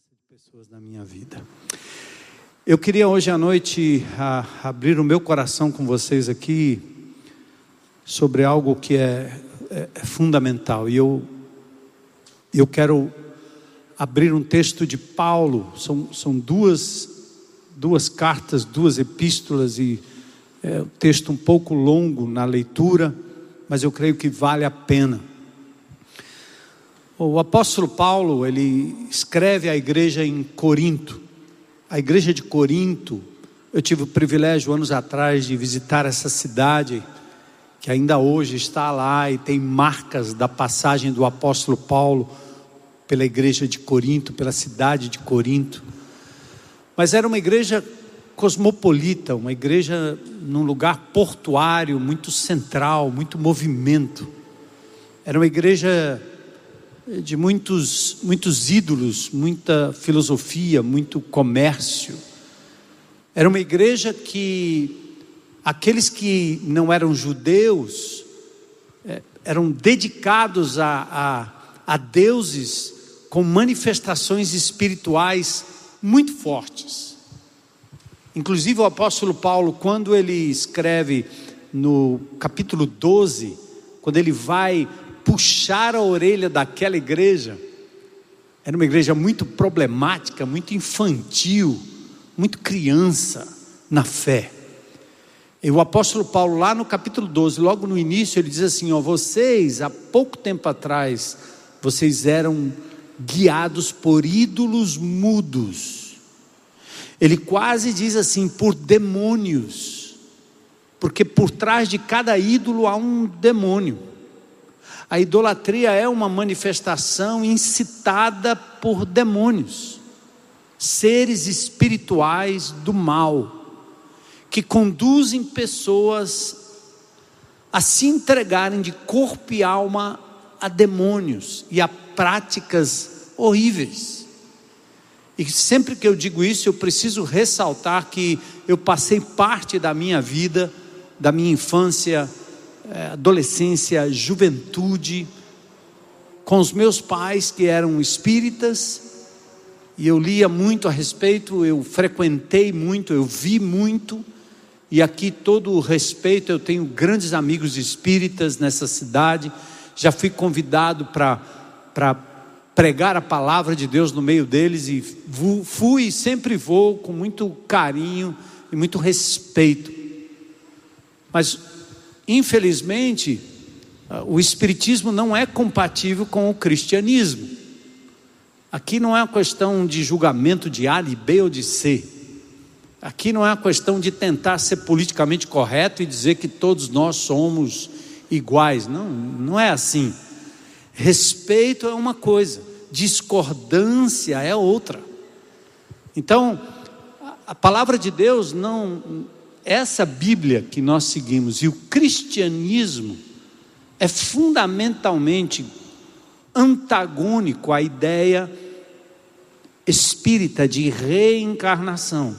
presença de pessoas na minha vida. Eu queria hoje à noite a, abrir o meu coração com vocês aqui sobre algo que é, é, é fundamental. E eu, eu quero abrir um texto de Paulo, são, são duas, duas cartas, duas epístolas, e é um texto um pouco longo na leitura, mas eu creio que vale a pena. O apóstolo Paulo, ele escreve à igreja em Corinto. A igreja de Corinto, eu tive o privilégio anos atrás de visitar essa cidade, que ainda hoje está lá e tem marcas da passagem do apóstolo Paulo pela igreja de Corinto, pela cidade de Corinto. Mas era uma igreja cosmopolita, uma igreja num lugar portuário, muito central, muito movimento. Era uma igreja de muitos, muitos ídolos, muita filosofia, muito comércio. Era uma igreja que aqueles que não eram judeus é, eram dedicados a, a, a deuses com manifestações espirituais muito fortes. Inclusive o apóstolo Paulo, quando ele escreve no capítulo 12, quando ele vai puxar a orelha daquela igreja. Era uma igreja muito problemática, muito infantil, muito criança na fé. E o apóstolo Paulo, lá no capítulo 12, logo no início, ele diz assim: Ó, vocês, há pouco tempo atrás, vocês eram guiados por ídolos mudos. Ele quase diz assim: por demônios, porque por trás de cada ídolo há um demônio. A idolatria é uma manifestação incitada por demônios, seres espirituais do mal, que conduzem pessoas a se entregarem de corpo e alma a demônios e a práticas horríveis. E sempre que eu digo isso, eu preciso ressaltar que eu passei parte da minha vida, da minha infância, adolescência, juventude, com os meus pais que eram espíritas, e eu lia muito a respeito, eu frequentei muito, eu vi muito, e aqui todo o respeito, eu tenho grandes amigos espíritas nessa cidade, já fui convidado para pregar a palavra de Deus no meio deles, e fui e sempre vou com muito carinho e muito respeito. Mas Infelizmente, o Espiritismo não é compatível com o cristianismo. Aqui não é uma questão de julgamento de A, de B ou de C. Aqui não é uma questão de tentar ser politicamente correto e dizer que todos nós somos iguais. Não, não é assim. Respeito é uma coisa, discordância é outra. Então, a palavra de Deus não essa Bíblia que nós seguimos e o cristianismo é fundamentalmente antagônico à ideia espírita de reencarnação.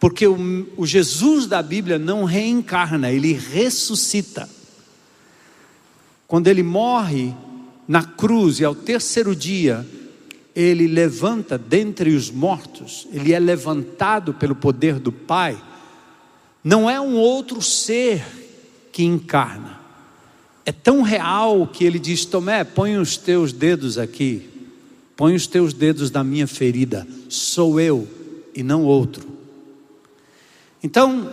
Porque o, o, Jesus da Bíblia não reencarna, ele ressuscita. Quando ele morre na cruz e ao terceiro dia, ele levanta dentre os mortos, ele é levantado pelo poder do Pai, não é um outro ser que encarna. É tão real que ele diz: Tomé, põe os teus dedos aqui, põe os teus dedos na minha ferida, sou eu e não outro. Então,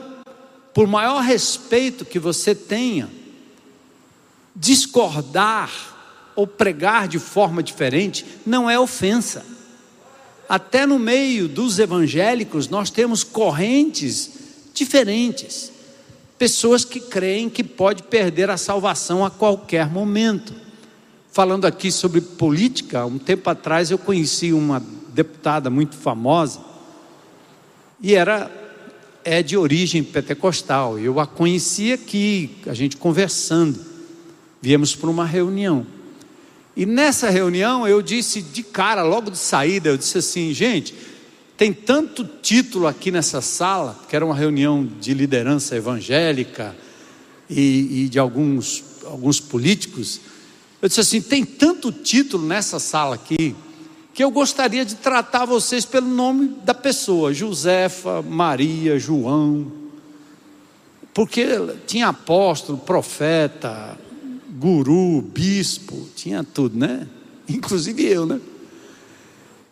por maior respeito que você tenha, discordar ou pregar de forma diferente não é ofensa. Até no meio dos evangélicos nós temos correntes diferentes. Pessoas que creem que pode perder a salvação a qualquer momento. Falando aqui sobre política, um tempo atrás eu conheci uma deputada muito famosa e era é de origem pentecostal. Eu a conheci aqui, a gente conversando. Viemos para uma reunião. E nessa reunião eu disse de cara, logo de saída, eu disse assim, gente, tem tanto título aqui nessa sala, que era uma reunião de liderança evangélica e, e de alguns, alguns políticos. Eu disse assim: tem tanto título nessa sala aqui, que eu gostaria de tratar vocês pelo nome da pessoa: Josefa, Maria, João. Porque tinha apóstolo, profeta, guru, bispo, tinha tudo, né? Inclusive eu, né?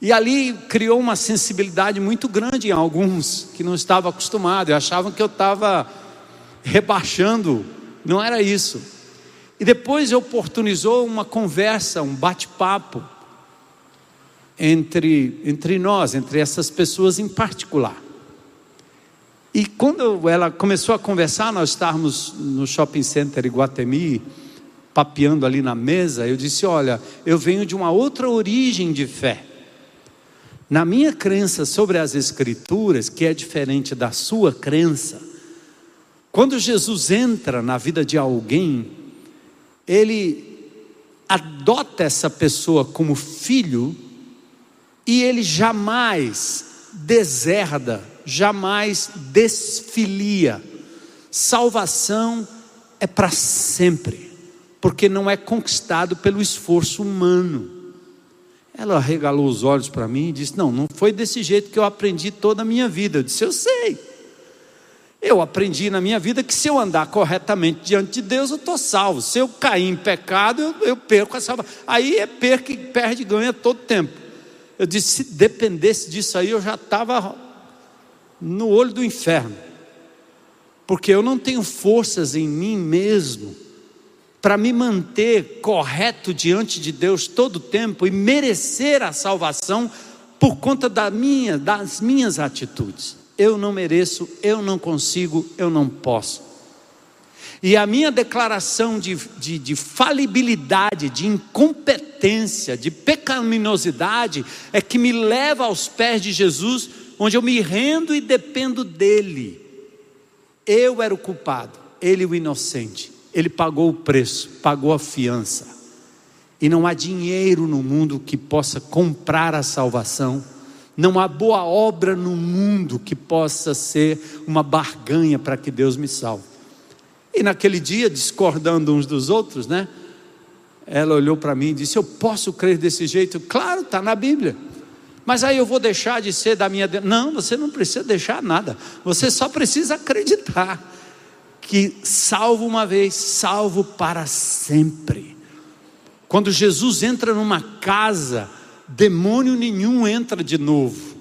E ali criou uma sensibilidade muito grande em alguns que não estavam acostumados, achavam que eu estava rebaixando, não era isso. E depois oportunizou uma conversa, um bate-papo entre, entre nós, entre essas pessoas em particular. E quando ela começou a conversar, nós estávamos no shopping center Iguatemi, papeando ali na mesa, eu disse: Olha, eu venho de uma outra origem de fé. Na minha crença sobre as Escrituras, que é diferente da sua crença, quando Jesus entra na vida de alguém, ele adota essa pessoa como filho e ele jamais deserda, jamais desfilia. Salvação é para sempre, porque não é conquistado pelo esforço humano. Ela regalou os olhos para mim e disse: Não, não foi desse jeito que eu aprendi toda a minha vida. Eu disse: Eu sei. Eu aprendi na minha vida que se eu andar corretamente diante de Deus, eu estou salvo. Se eu cair em pecado, eu, eu perco a salvação. Aí é perca, perde e ganha todo tempo. Eu disse: se dependesse disso aí, eu já estava no olho do inferno. Porque eu não tenho forças em mim mesmo para me manter correto diante de Deus todo o tempo e merecer a salvação por conta da minha, das minhas atitudes. Eu não mereço, eu não consigo, eu não posso. E a minha declaração de, de, de, falibilidade, de incompetência, de pecaminosidade, é que me leva aos pés de Jesus, onde eu me rendo e dependo dEle. Eu era o culpado, Ele o inocente. Ele pagou o preço, pagou a fiança. E não há dinheiro no mundo que possa comprar a salvação. Não há boa obra no mundo que possa ser uma barganha para que Deus me salve. E naquele dia, discordando uns dos outros, né? Ela olhou para mim e disse: Eu posso crer desse jeito? Claro, está na Bíblia. Mas aí eu vou deixar de ser da minha. Não, você não precisa deixar nada. Você só precisa acreditar que salvo uma vez, salvo para sempre. Quando Jesus entra numa casa, demônio nenhum entra de novo.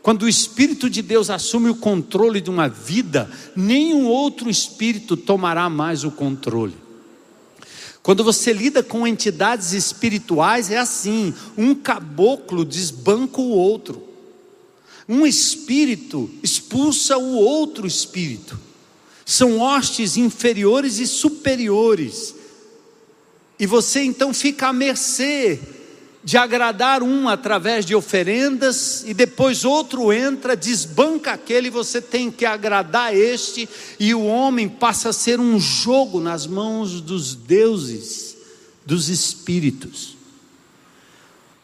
Quando o Espírito de Deus assume o controle de uma vida, nenhum outro espírito tomará mais o controle. Quando você lida com entidades espirituais, é assim: um caboclo desbanca o outro, um espírito expulsa o outro espírito. São hostes inferiores e superiores, e você então fica à mercê de agradar um através de oferendas, e depois outro entra, desbanca aquele, você tem que agradar este, e o homem passa a ser um jogo nas mãos dos deuses, dos espíritos.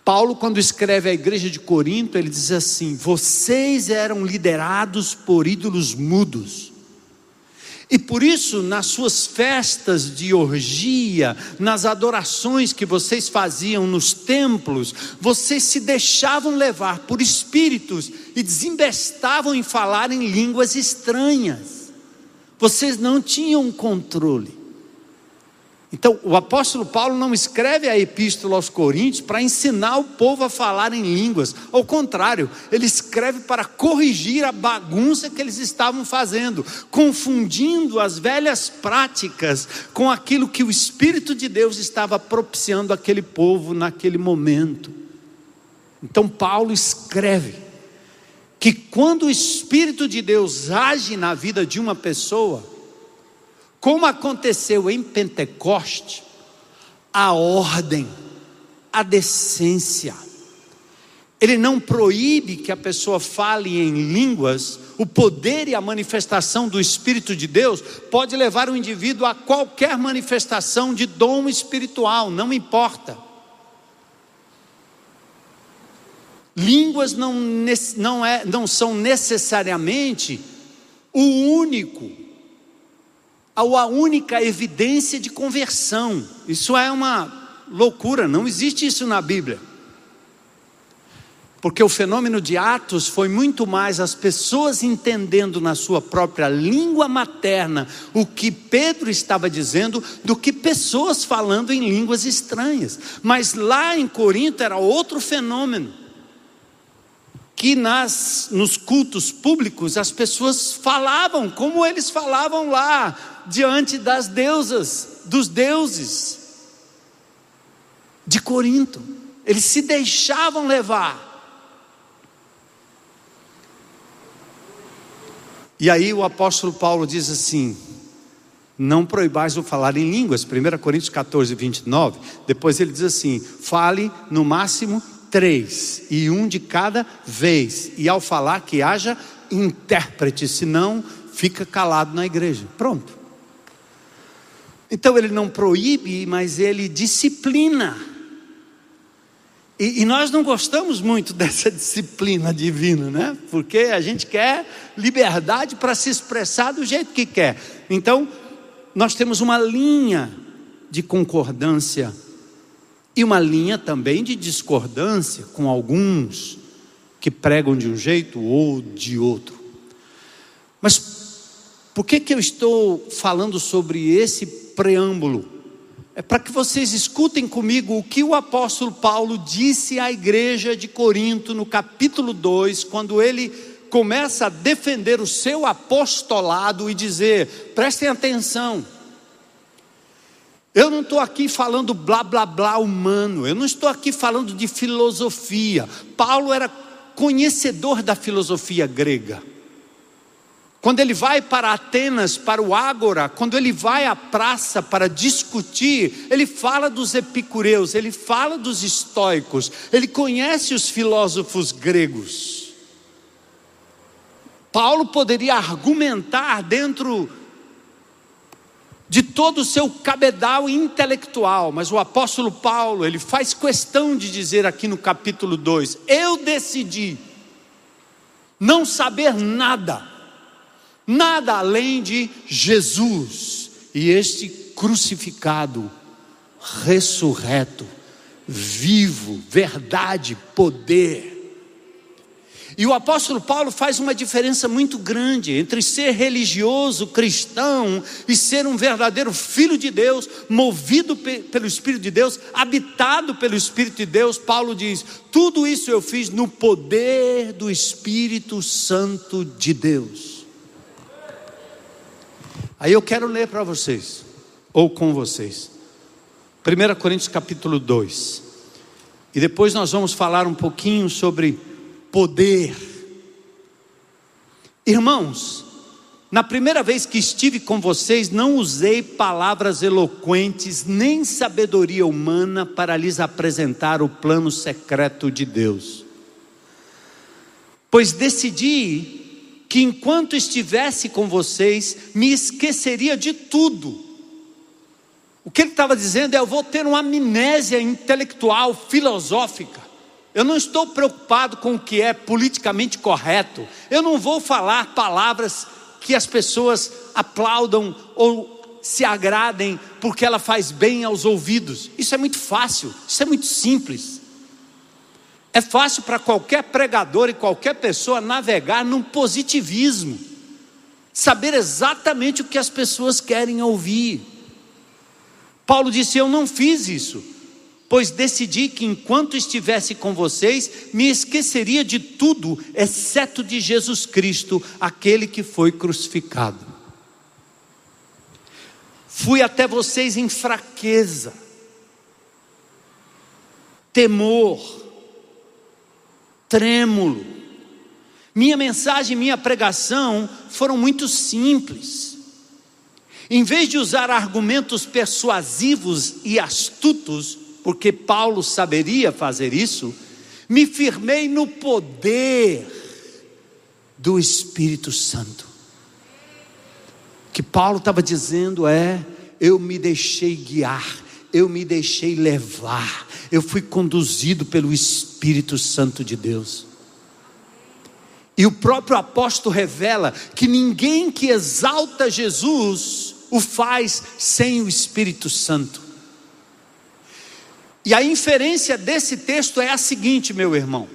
Paulo, quando escreve à igreja de Corinto, ele diz assim: Vocês eram liderados por ídolos mudos e por isso, nas suas festas de orgia, nas adorações que vocês faziam nos templos, vocês se deixavam levar por espíritos e desembestavam em falar em línguas estranhas. Vocês não tinham controle. Então, o apóstolo Paulo não escreve a epístola aos Coríntios para ensinar o povo a falar em línguas. Ao contrário, ele escreve para corrigir a bagunça que eles estavam fazendo, confundindo as velhas práticas com aquilo que o Espírito de Deus estava propiciando aquele povo naquele momento. Então, Paulo escreve que quando o Espírito de Deus age na vida de uma pessoa, como aconteceu em Pentecoste, a ordem, a decência. Ele não proíbe que a pessoa fale em línguas, o poder e a manifestação do Espírito de Deus pode levar o indivíduo a qualquer manifestação de dom espiritual, não importa. Línguas não, não, é, não são necessariamente o único a única evidência de conversão. Isso é uma loucura, não existe isso na Bíblia. Porque o fenômeno de Atos foi muito mais as pessoas entendendo na sua própria língua materna o que Pedro estava dizendo, do que pessoas falando em línguas estranhas. Mas lá em Corinto era outro fenômeno. Que nas, nos cultos públicos as pessoas falavam como eles falavam lá, diante das deusas, dos deuses de Corinto. Eles se deixavam levar. E aí o apóstolo Paulo diz assim: não proibais o falar em línguas, 1 Coríntios 14, 29. Depois ele diz assim: fale no máximo três, e um de cada vez, e ao falar que haja intérprete, senão fica calado na igreja. Pronto. Então ele não proíbe, mas ele disciplina. E, e, nós não gostamos muito dessa disciplina divina, né? Porque a gente quer liberdade para se expressar do jeito que quer. Então, nós temos uma linha de concordância e uma linha também de discordância com alguns que pregam de um jeito ou de outro. Mas por que, que eu estou falando sobre esse preâmbulo? é para que vocês escutem comigo o que o apóstolo Paulo disse à igreja de Corinto no capítulo 2, quando ele começa a defender o seu apostolado e dizer: prestem atenção, eu não estou aqui falando blá blá blá humano, eu não estou aqui falando de filosofia. Paulo era conhecedor da filosofia grega. Quando ele vai para Atenas, para o Ágora, quando ele vai à praça para discutir, ele fala dos epicureus, ele fala dos estoicos, ele conhece os filósofos gregos. Paulo poderia argumentar dentro de todo o seu cabedal intelectual, mas o apóstolo Paulo, ele faz questão de dizer aqui no capítulo 2: Eu decidi não saber nada nada além de Jesus e este crucificado, ressurreto, vivo, verdade, poder. E o apóstolo Paulo faz uma diferença muito grande entre ser religioso, cristão, e ser um verdadeiro filho de Deus, movido pelo Espírito de Deus, habitado pelo Espírito de Deus. Paulo diz: tudo isso eu fiz no poder do Espírito Santo de Deus. Aí eu quero ler para vocês, ou com vocês. 1 Coríntios capítulo 2. E depois nós vamos falar um pouquinho sobre poder. Irmãos, na primeira vez que estive com vocês, não usei palavras eloquentes nem sabedoria humana para lhes apresentar o plano secreto de Deus. Pois decidi que enquanto estivesse com vocês, me esqueceria de tudo. O que ele estava dizendo é: eu vou ter uma amnésia intelectual, filosófica. Eu não estou preocupado com o que é politicamente correto. Eu não vou falar palavras que as pessoas aplaudam ou se agradem porque ela faz bem aos ouvidos. Isso é muito fácil, isso é muito simples. É fácil para qualquer pregador e qualquer pessoa navegar num positivismo, saber exatamente o que as pessoas querem ouvir. Paulo disse: Eu não fiz isso, pois decidi que enquanto estivesse com vocês, me esqueceria de tudo, exceto de Jesus Cristo, aquele que foi crucificado. Fui até vocês em fraqueza, temor, trêmulo. Minha mensagem, minha pregação foram muito simples. Em vez de usar argumentos persuasivos e astutos, porque Paulo saberia fazer isso, me firmei no poder do Espírito Santo. O que Paulo estava dizendo é: eu me deixei guiar, eu me deixei levar, eu fui conduzido pelo Espírito Santo de Deus. E o próprio apóstolo revela que ninguém que exalta Jesus o faz sem o Espírito Santo. E a inferência desse texto é a seguinte, meu irmão: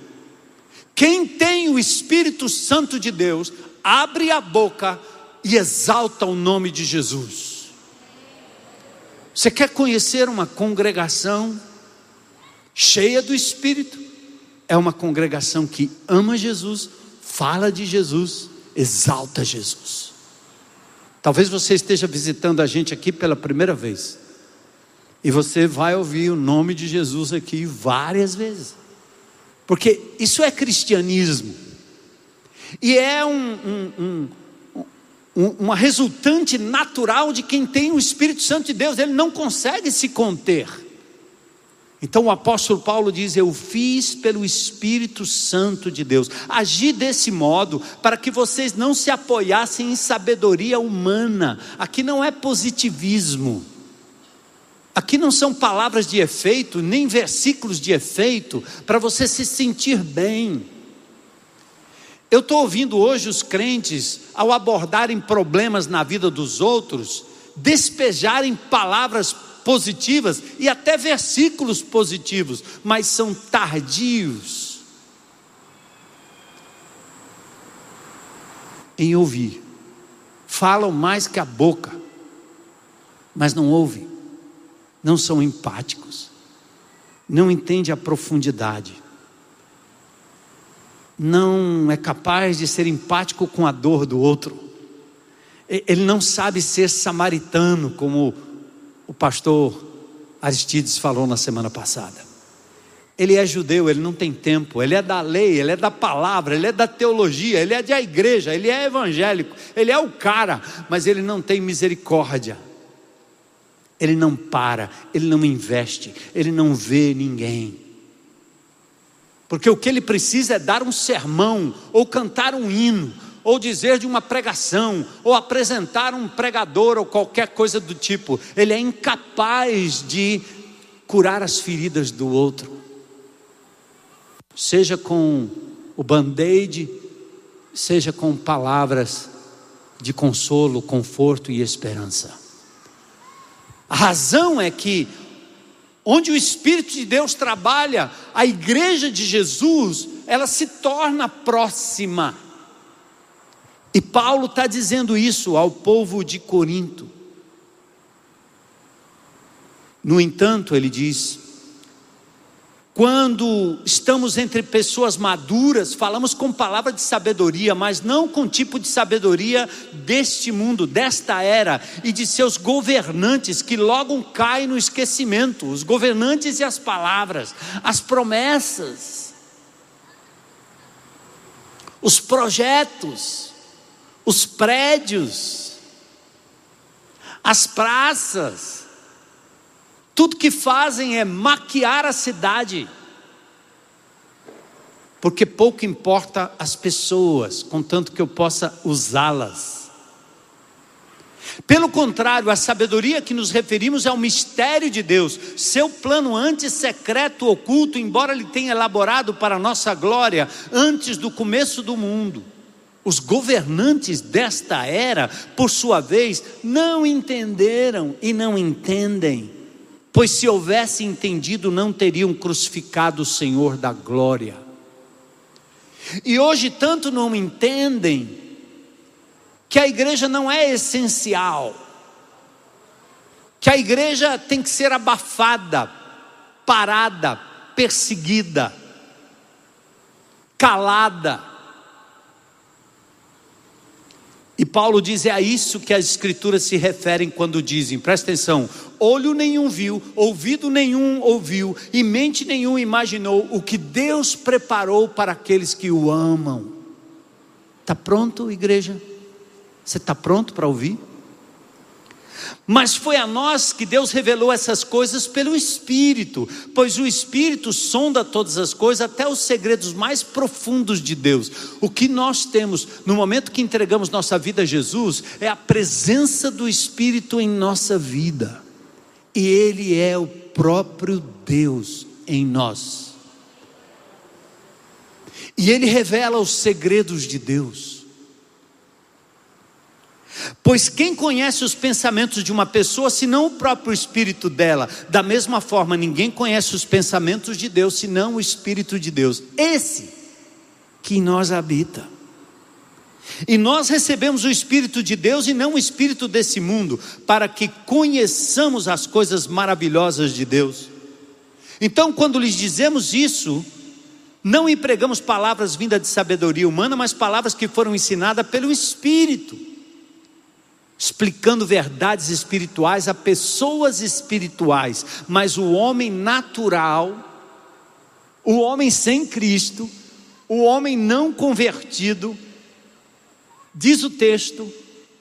Quem tem o Espírito Santo de Deus, abre a boca e exalta o nome de Jesus. Você quer conhecer uma congregação cheia do Espírito? É uma congregação que ama Jesus, fala de Jesus, exalta Jesus. Talvez você esteja visitando a gente aqui pela primeira vez. E você vai ouvir o nome de Jesus aqui várias vezes. Porque isso é cristianismo. E é um, um, um, uma resultante natural de quem tem o Espírito Santo de Deus. Ele não consegue se conter. Então o apóstolo Paulo diz: Eu fiz pelo Espírito Santo de Deus. Agi desse modo para que vocês não se apoiassem em sabedoria humana. Aqui não é positivismo. Aqui não são palavras de efeito, nem versículos de efeito, para você se sentir bem. Eu estou ouvindo hoje os crentes, ao abordarem problemas na vida dos outros, despejarem palavras positivas e até versículos positivos, mas são tardios em ouvir. Falam mais que a boca, mas não ouvem não são empáticos, não entende a profundidade, não é capaz de ser empático com a dor do outro, ele não sabe ser samaritano, como o pastor Aristides falou na semana passada. Ele é judeu, ele não tem tempo, ele é da lei, ele é da palavra, ele é da teologia, ele é da igreja, ele é evangélico, ele é o cara, mas ele não tem misericórdia ele não para, ele não investe, ele não vê ninguém. Porque o que ele precisa é dar um sermão, ou cantar um hino, ou dizer de uma pregação, ou apresentar um pregador, ou qualquer coisa do tipo. Ele é incapaz de curar as feridas do outro, seja com o band-aid, seja com palavras de consolo, conforto e esperança. A razão é que, onde o Espírito de Deus trabalha, a igreja de Jesus, ela se torna próxima. E Paulo está dizendo isso ao povo de Corinto. No entanto, ele diz: quando estamos entre pessoas maduras, falamos com palavra de sabedoria, mas não com tipo de sabedoria deste mundo, desta era e de seus governantes que logo caem no esquecimento os governantes e as palavras, as promessas, os projetos, os prédios, as praças, tudo que fazem é maquiar a cidade, porque pouco importa as pessoas, contanto que eu possa usá-las. Pelo contrário, a sabedoria que nos referimos é o mistério de Deus, seu plano antes secreto, oculto, embora ele tenha elaborado para a nossa glória antes do começo do mundo. Os governantes desta era, por sua vez, não entenderam e não entendem pois se houvesse entendido, não teriam crucificado o Senhor da glória. E hoje tanto não entendem que a igreja não é essencial, que a igreja tem que ser abafada, parada, perseguida, calada, E Paulo diz: é a isso que as Escrituras se referem quando dizem, presta atenção: olho nenhum viu, ouvido nenhum ouviu, e mente nenhum imaginou o que Deus preparou para aqueles que o amam. Está pronto, igreja? Você está pronto para ouvir? Mas foi a nós que Deus revelou essas coisas pelo Espírito, pois o Espírito sonda todas as coisas, até os segredos mais profundos de Deus. O que nós temos no momento que entregamos nossa vida a Jesus é a presença do Espírito em nossa vida, e Ele é o próprio Deus em nós. E Ele revela os segredos de Deus. Pois quem conhece os pensamentos de uma pessoa senão o próprio espírito dela? Da mesma forma, ninguém conhece os pensamentos de Deus senão o espírito de Deus. Esse que em nós habita. E nós recebemos o Espírito de Deus e não o Espírito desse mundo, para que conheçamos as coisas maravilhosas de Deus. Então, quando lhes dizemos isso, não empregamos palavras vindas de sabedoria humana, mas palavras que foram ensinadas pelo Espírito, explicando verdades espirituais a pessoas espirituais, mas o homem natural, o homem sem Cristo, o homem não convertido, diz o texto,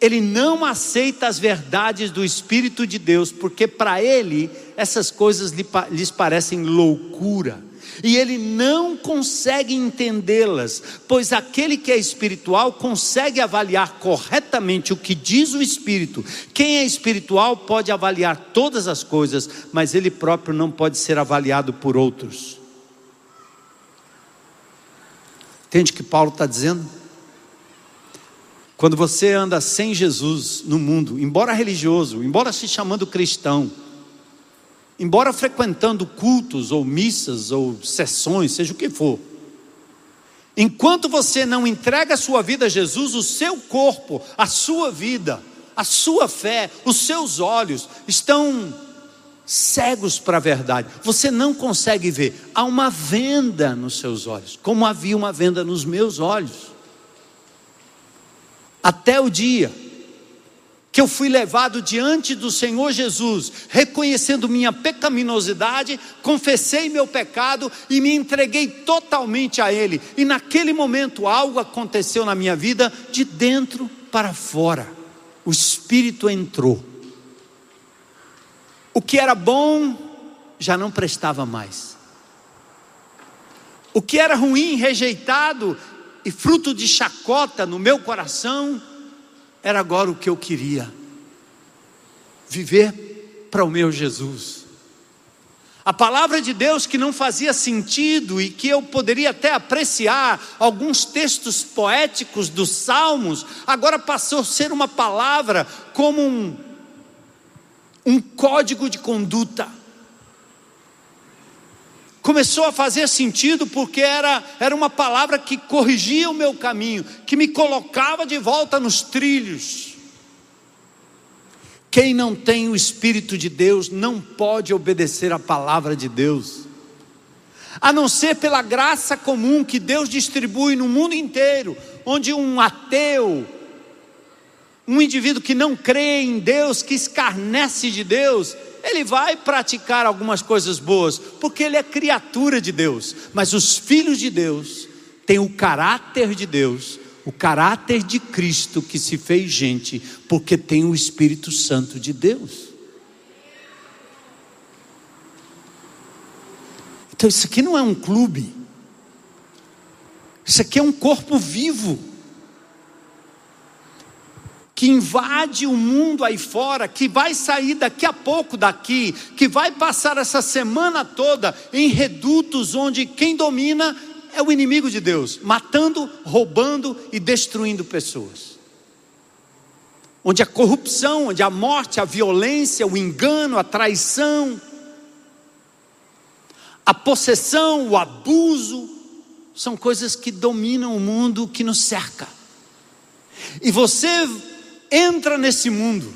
ele não aceita as verdades do Espírito de Deus, porque para ele essas coisas lhes parecem loucura, e ele não consegue entendê-las, pois aquele que é espiritual consegue avaliar corretamente o que diz o Espírito. Quem é espiritual pode avaliar todas as coisas, mas ele próprio não pode ser avaliado por outros. Entende o que Paulo está dizendo? Quando você anda sem Jesus no mundo, embora religioso, embora se chamando cristão, embora frequentando cultos ou missas ou sessões, seja o que for, enquanto você não entrega a sua vida a Jesus, o seu corpo, a sua vida, a sua fé, os seus olhos estão cegos para a verdade. Você não consegue ver. Há uma venda nos seus olhos, como havia uma venda nos meus olhos até o dia que eu fui levado diante do Senhor Jesus, reconhecendo minha pecaminosidade, confessei meu pecado e me entreguei totalmente a Ele. E naquele momento algo aconteceu na minha vida de dentro para fora. O Espírito entrou. O que era bom já não prestava mais. O que era ruim, rejeitado, e fruto de chacota no meu coração, era agora o que eu queria: viver para o meu Jesus. A palavra de Deus que não fazia sentido e que eu poderia até apreciar alguns textos poéticos dos Salmos, agora passou a ser uma palavra como um, um código de conduta começou a fazer sentido porque era, era uma palavra que corrigia o meu caminho, que me colocava de volta nos trilhos. Quem não tem o Espírito de Deus não pode obedecer a palavra de Deus, a não ser pela graça comum que Deus distribui no mundo inteiro, onde um ateu, um indivíduo que não crê em Deus, que escarnece de Deus, ele vai praticar algumas coisas boas, porque ele é criatura de Deus, mas os filhos de Deus têm o caráter de Deus, o caráter de Cristo que se fez gente, porque tem o Espírito Santo de Deus. Então, isso aqui não é um clube, isso aqui é um corpo vivo que invade o mundo aí fora, que vai sair daqui a pouco daqui, que vai passar essa semana toda em redutos onde quem domina é o inimigo de Deus, matando, roubando e destruindo pessoas. Onde a corrupção, onde a morte, a violência, o engano, a traição, a possessão, o abuso, são coisas que dominam o mundo que nos cerca. E você entra nesse mundo,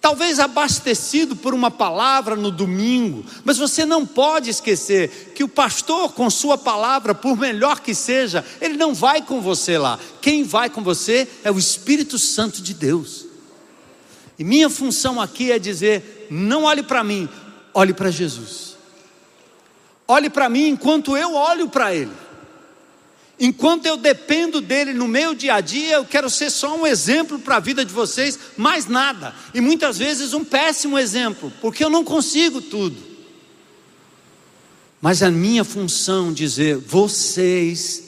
talvez abastecido por uma palavra no domingo, mas você não pode esquecer que o pastor, com sua palavra, por melhor que seja, ele não vai com você lá. Quem vai com você é o Espírito Santo de Deus. E minha função aqui é dizer: não olhe para mim, olhe para Jesus. Olhe para mim enquanto eu olho para Ele. Enquanto eu dependo dele no meu dia a dia, eu quero ser só um exemplo para a vida de vocês, mais nada. E muitas vezes um péssimo exemplo, porque eu não consigo tudo. Mas a minha função dizer, vocês,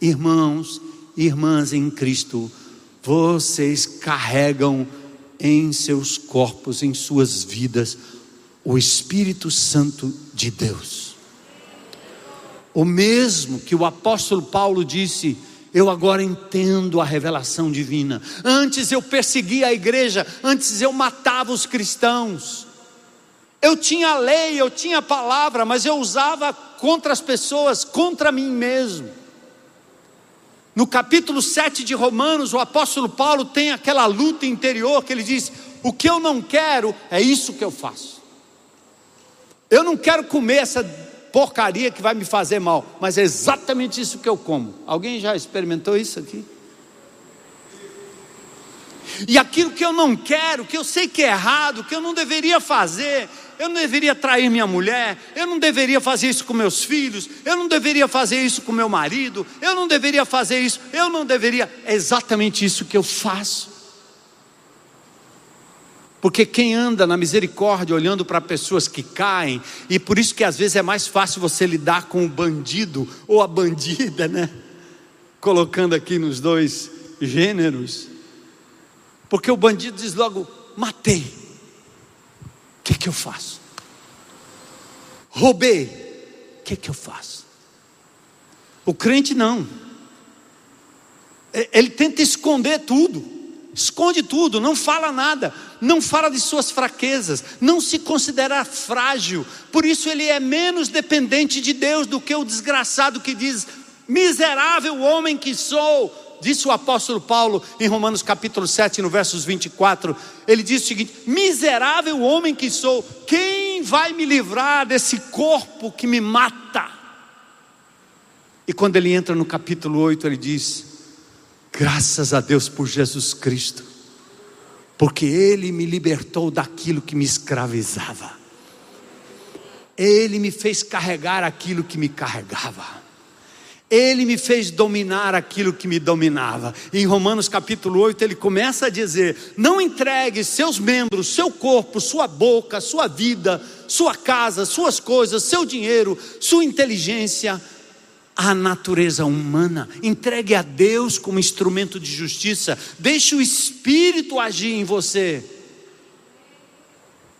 irmãos e irmãs em Cristo, vocês carregam em seus corpos, em suas vidas, o Espírito Santo de Deus. O mesmo que o apóstolo Paulo disse, eu agora entendo a revelação divina. Antes eu perseguia a igreja, antes eu matava os cristãos. Eu tinha a lei, eu tinha a palavra, mas eu usava contra as pessoas, contra mim mesmo. No capítulo 7 de Romanos, o apóstolo Paulo tem aquela luta interior que ele diz: O que eu não quero é isso que eu faço. Eu não quero comer essa porcaria que vai me fazer mal, mas é exatamente isso que eu como. Alguém já experimentou isso aqui? E aquilo que eu não quero, que eu sei que é errado, que eu não deveria fazer, eu não deveria trair minha mulher, eu não deveria fazer isso com meus filhos, eu não deveria fazer isso com meu marido, eu não deveria fazer isso, eu não deveria. É exatamente isso que eu faço. Porque quem anda na misericórdia olhando para pessoas que caem, e por isso que às vezes é mais fácil você lidar com o bandido ou a bandida, né? Colocando aqui nos dois gêneros. Porque o bandido diz logo: matei. O que, que eu faço? Roubei. O que, que eu faço? O crente não. Ele tenta esconder tudo. Esconde tudo, não fala nada, não fala de suas fraquezas, não se considera frágil, por isso ele é menos dependente de Deus do que o desgraçado que diz: Miserável homem que sou, disse o apóstolo Paulo em Romanos capítulo 7, no versos 24, ele diz o seguinte: Miserável homem que sou, quem vai me livrar desse corpo que me mata? E quando ele entra no capítulo 8, ele diz: Graças a Deus por Jesus Cristo, porque Ele me libertou daquilo que me escravizava, Ele me fez carregar aquilo que me carregava. Ele me fez dominar aquilo que me dominava. Em Romanos capítulo 8, ele começa a dizer: Não entregue seus membros, seu corpo, sua boca, sua vida, sua casa, suas coisas, seu dinheiro, sua inteligência à natureza humana. Entregue a Deus como instrumento de justiça. Deixe o Espírito agir em você.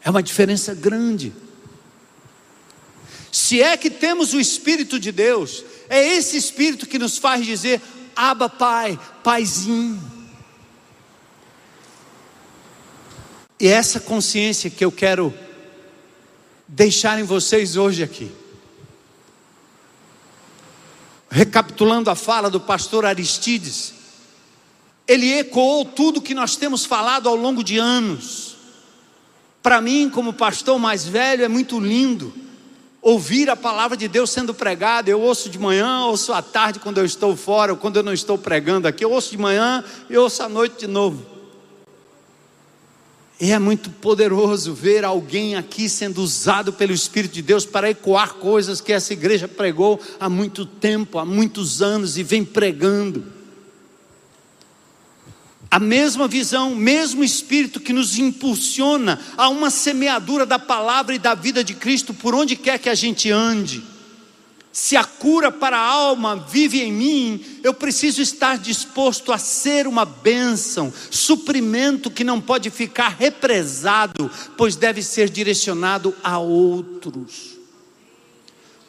É uma diferença grande. Se é que temos o Espírito de Deus, é esse Espírito que nos faz dizer: Aba, Pai, Paizinho. E é essa consciência que eu quero deixar em vocês hoje aqui. Recapitulando a fala do pastor Aristides, ele ecoou tudo que nós temos falado ao longo de anos. Para mim, como pastor mais velho, é muito lindo ouvir a palavra de Deus sendo pregada. Eu ouço de manhã, ouço à tarde quando eu estou fora, ou quando eu não estou pregando aqui. Eu ouço de manhã e ouço à noite de novo. É muito poderoso ver alguém aqui sendo usado pelo Espírito de Deus para ecoar coisas que essa igreja pregou há muito tempo, há muitos anos e vem pregando a mesma visão, mesmo espírito que nos impulsiona a uma semeadura da palavra e da vida de Cristo por onde quer que a gente ande. Se a cura para a alma vive em mim, eu preciso estar disposto a ser uma bênção, suprimento que não pode ficar represado, pois deve ser direcionado a outros.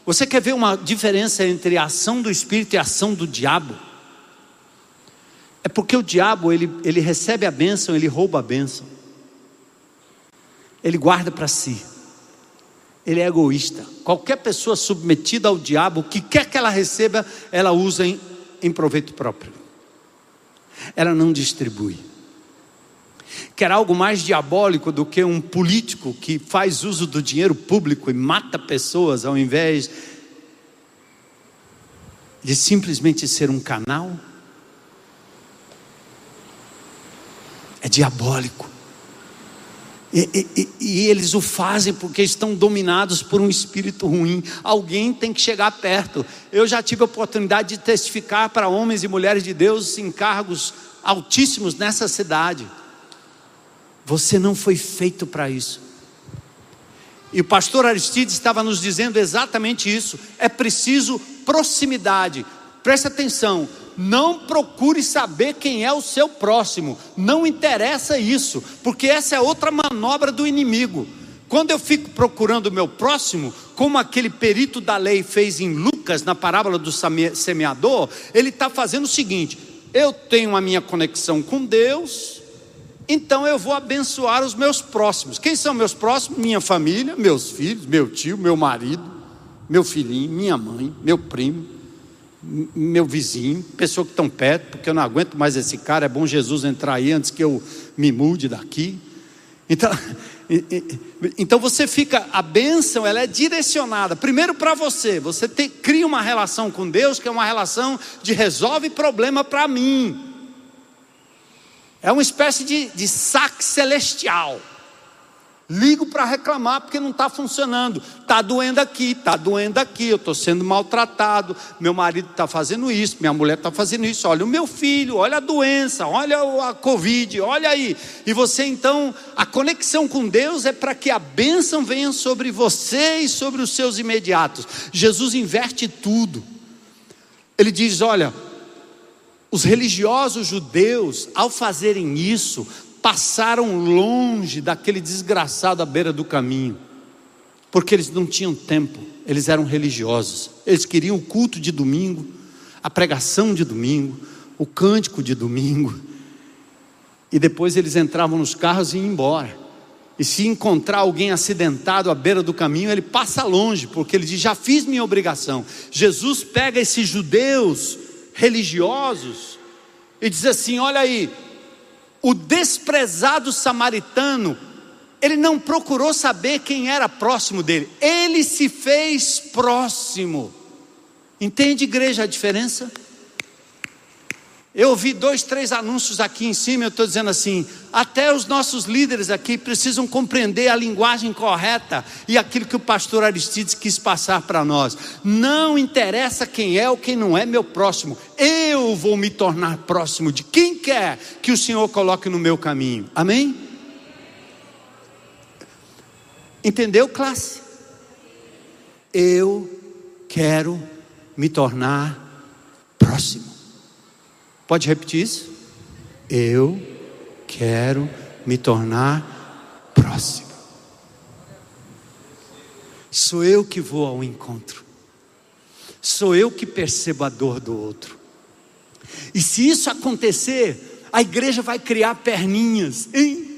Você quer ver uma diferença entre a ação do Espírito e a ação do diabo? É porque o diabo, ele, ele recebe a bênção, ele rouba a bênção. Ele guarda para si. Ele é egoísta. Qualquer pessoa submetida ao diabo, o que quer que ela receba, ela usa em, em proveito próprio. Ela não distribui. Quer algo mais diabólico do que um político que faz uso do dinheiro público e mata pessoas ao invés de simplesmente ser um canal? é diabólico. E, e, e, eles o fazem porque estão dominados por um espírito ruim. Alguém tem que chegar perto. Eu já tive a oportunidade de testificar para homens e mulheres de Deus em cargos altíssimos nessa cidade. Você não foi feito para isso. E o pastor Aristides estava nos dizendo exatamente isso. É preciso proximidade. Preste atenção não procure saber quem é o seu próximo, não interessa isso, porque essa é outra manobra do inimigo. Quando eu fico procurando o meu próximo, como aquele perito da lei fez em Lucas, na parábola do semeador, ele está fazendo o seguinte: eu tenho a minha conexão com Deus, então eu vou abençoar os meus próximos. Quem são meus próximos? Minha família, meus filhos, meu tio, meu marido, meu filhinho, minha mãe, meu primo meu vizinho, pessoa que estão perto, porque eu não aguento mais esse cara, é bom Jesus entrar aí antes que eu me mude daqui. Então, então você fica, a bênção ela é direcionada primeiro para você, você te, cria uma relação com Deus que é uma relação de resolve problema para mim. É uma espécie de, de saque celestial. Ligo para reclamar porque não está funcionando. Está doendo aqui, está doendo aqui, eu estou sendo maltratado, meu marido está fazendo isso, minha mulher está fazendo isso, olha o meu filho, olha a doença, olha a Covid, olha aí. E você então, a conexão com Deus é para que a bênção venha sobre você e sobre os seus imediatos. Jesus inverte tudo. Ele diz: olha, os religiosos judeus, ao fazerem isso, passaram longe daquele desgraçado à beira do caminho, porque eles não tinham tempo, eles eram religiosos, eles queriam o culto de domingo, a pregação de domingo, o cântico de domingo, e depois eles entravam nos carros e iam embora. E se encontrar alguém acidentado à beira do caminho, ele passa longe, porque ele diz: Já fiz minha obrigação. Jesus pega esses judeus religiosos e diz assim: Olha aí, o desprezado samaritano, ele não procurou saber quem era próximo dele, ele se fez próximo. Entende, igreja, a diferença? Eu ouvi dois, três anúncios aqui em cima, eu estou dizendo assim: até os nossos líderes aqui precisam compreender a linguagem correta e aquilo que o pastor Aristides quis passar para nós. Não interessa quem é ou quem não é meu próximo, eu vou me tornar próximo de quem quer que o Senhor coloque no meu caminho. Amém? Entendeu, classe? Eu quero me tornar próximo. Pode repetir isso? Eu quero me tornar próximo. Sou eu que vou ao encontro. Sou eu que percebo a dor do outro. E se isso acontecer, a igreja vai criar perninhas, hein?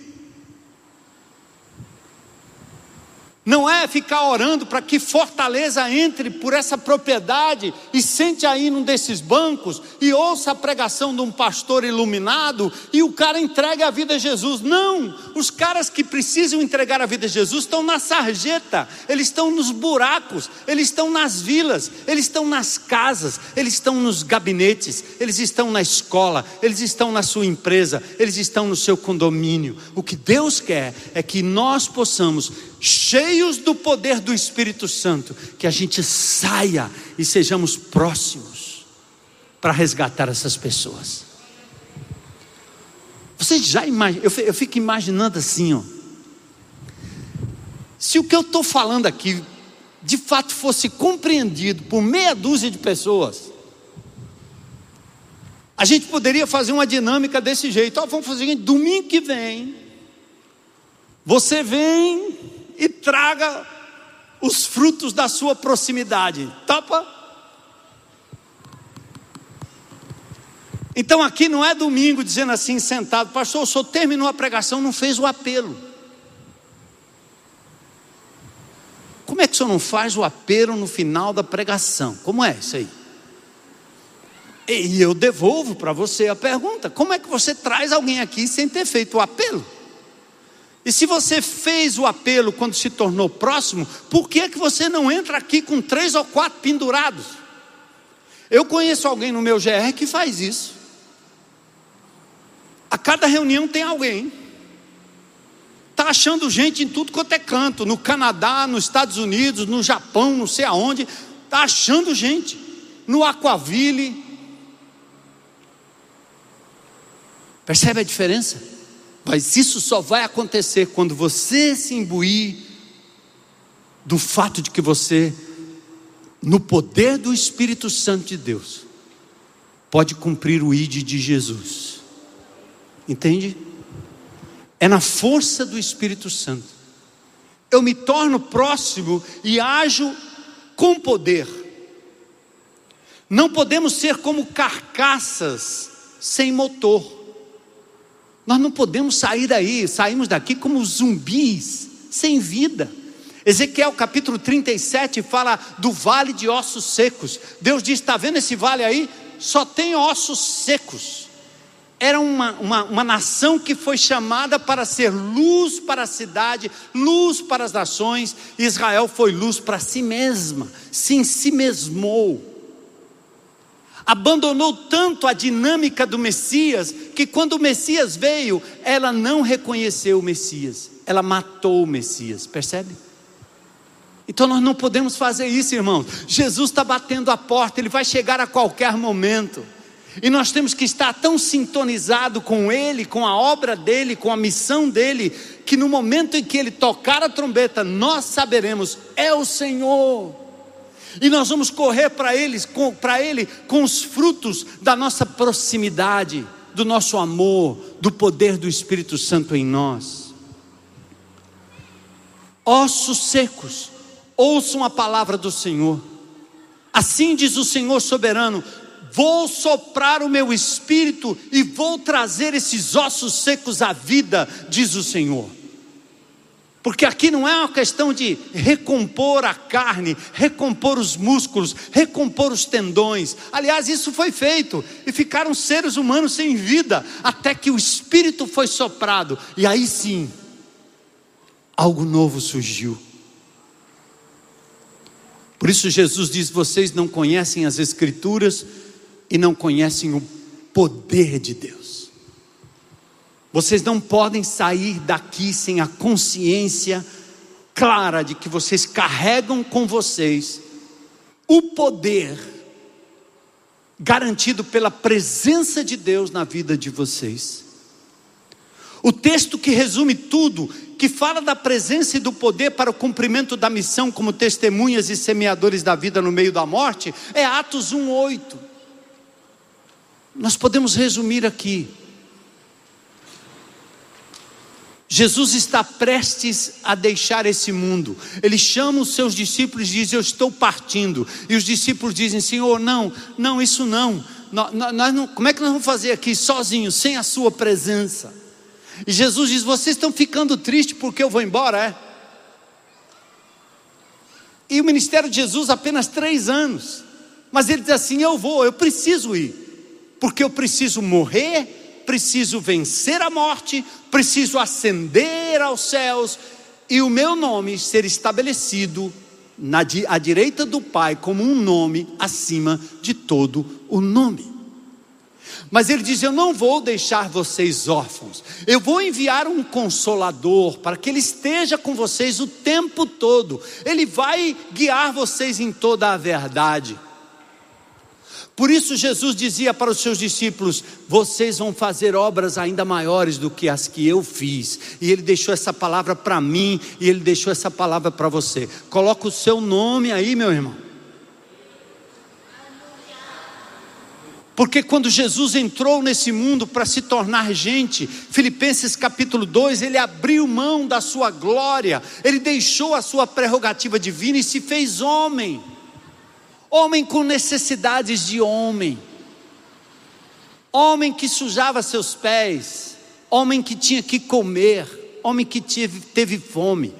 Não é ficar orando para que Fortaleza entre por essa propriedade e sente aí num desses bancos e ouça a pregação de um pastor iluminado e o cara entregue a vida a Jesus. Não! Os caras que precisam entregar a vida a Jesus estão na sarjeta, eles estão nos buracos, eles estão nas vilas, eles estão nas casas, eles estão nos gabinetes, eles estão na escola, eles estão na sua empresa, eles estão no seu condomínio. O que Deus quer é que nós possamos cheios do poder do Espírito Santo, que a gente saia e sejamos próximos para resgatar essas pessoas. Você já imagina, eu fico imaginando assim, ó. Se o que eu estou falando aqui de fato fosse compreendido por meia dúzia de pessoas, a gente poderia fazer uma dinâmica desse jeito. Ó, vamos fazer o seguinte: domingo que vem, você vem e traga os frutos da sua proximidade. Topa? Então aqui não é domingo dizendo assim, sentado, pastor, o senhor terminou a pregação, não fez o apelo. Como é que o senhor não faz o apelo no final da pregação? Como é isso aí? E eu devolvo para você a pergunta: como é que você traz alguém aqui sem ter feito o apelo? E se você fez o apelo quando se tornou próximo, por que, é que você não entra aqui com três ou quatro pendurados? Eu conheço alguém no meu GR que faz isso. A cada reunião tem alguém. Está achando gente em tudo quanto é canto, no Canadá, nos Estados Unidos, no Japão, não sei aonde. Está achando gente. No Aquaville. Percebe a diferença? Mas isso só vai acontecer quando você se imbuir do fato de que você, no poder do Espírito Santo de Deus, pode cumprir o ID de Jesus. Entende? É na força do Espírito Santo. Eu me torno próximo e ajo com poder. Não podemos ser como carcaças sem motor. Nós não podemos sair daí, saímos daqui como zumbis, sem vida. Ezequiel capítulo 37 fala do vale de ossos secos. Deus diz: está vendo esse vale aí? Só tem ossos secos. Era uma, uma, uma nação que foi chamada para ser luz para a cidade, luz para as nações. Israel foi luz para si mesma, se em si mesmou abandonou tanto a dinâmica do Messias, que quando o Messias veio, ela não reconheceu o Messias, ela matou o Messias, percebe? Então nós não podemos fazer isso, irmãos. Jesus está batendo a porta, ele vai chegar a qualquer momento. E nós temos que estar tão sintonizado com Ele, com a obra dele, com a missão dele, que no momento em que Ele tocar a trombeta, nós saberemos: é o Senhor. E nós vamos correr para Ele, para Ele com os frutos da nossa proximidade, do nosso amor, do poder do Espírito Santo em nós. Ossos secos, ouçam a palavra do Senhor. Assim diz o Senhor soberano: vou soprar o meu espírito e vou trazer esses ossos secos à vida, diz o Senhor. Porque aqui não é uma questão de recompor a carne, recompor os músculos, recompor os tendões. Aliás, isso foi feito e ficaram seres humanos sem vida até que o espírito foi soprado. E aí sim, algo novo surgiu. Por isso Jesus diz: "Vocês não conhecem as escrituras e não conhecem o poder de Deus". Vocês não podem sair daqui sem a consciência clara de que vocês carregam com vocês o poder garantido pela presença de Deus na vida de vocês. O texto que resume tudo, que fala da presença e do poder para o cumprimento da missão como testemunhas e semeadores da vida no meio da morte, é Atos 1:8. Nós podemos resumir aqui. Jesus está prestes a deixar esse mundo. Ele chama os seus discípulos e diz: Eu estou partindo. E os discípulos dizem: Senhor, não, não, isso não. Nós, nós não como é que nós vamos fazer aqui sozinhos, sem a Sua presença? E Jesus diz: Vocês estão ficando tristes porque eu vou embora, é? E o ministério de Jesus apenas três anos. Mas ele diz assim: Eu vou, eu preciso ir, porque eu preciso morrer preciso vencer a morte, preciso ascender aos céus e o meu nome ser estabelecido na, à direita do Pai como um nome acima de todo o nome. Mas ele diz: Eu não vou deixar vocês órfãos, eu vou enviar um consolador para que ele esteja com vocês o tempo todo, ele vai guiar vocês em toda a verdade. Por isso Jesus dizia para os seus discípulos: Vocês vão fazer obras ainda maiores do que as que eu fiz. E ele deixou essa palavra para mim e ele deixou essa palavra para você. Coloca o seu nome aí, meu irmão. Porque quando Jesus entrou nesse mundo para se tornar gente, Filipenses capítulo 2, ele abriu mão da sua glória, ele deixou a sua prerrogativa divina e se fez homem homem com necessidades de homem, homem que sujava seus pés, homem que tinha que comer, homem que teve, teve fome.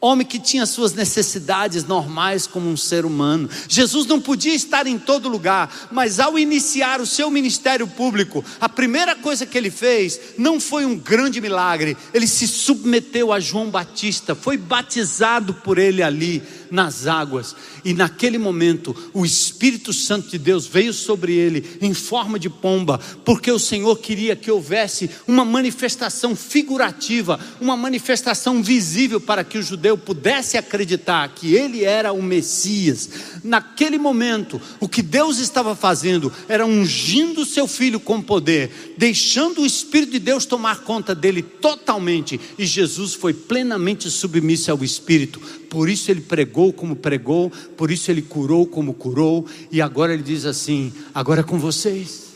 Homem que tinha suas necessidades normais como um ser humano. Jesus não podia estar em todo lugar, mas ao iniciar o seu ministério público, a primeira coisa que ele fez não foi um grande milagre, ele se submeteu a João Batista, foi batizado por ele ali nas águas, e naquele momento o Espírito Santo de Deus veio sobre ele em forma de pomba, porque o Senhor queria que houvesse uma manifestação figurativa, uma manifestação visível para que o judeu pudesse acreditar que ele era o Messias, naquele momento, o que Deus estava fazendo era ungindo seu filho com poder, deixando o Espírito de Deus tomar conta dele totalmente, e Jesus foi plenamente submisso ao Espírito. Por isso ele pregou como pregou, por isso ele curou como curou, e agora ele diz assim: agora é com vocês.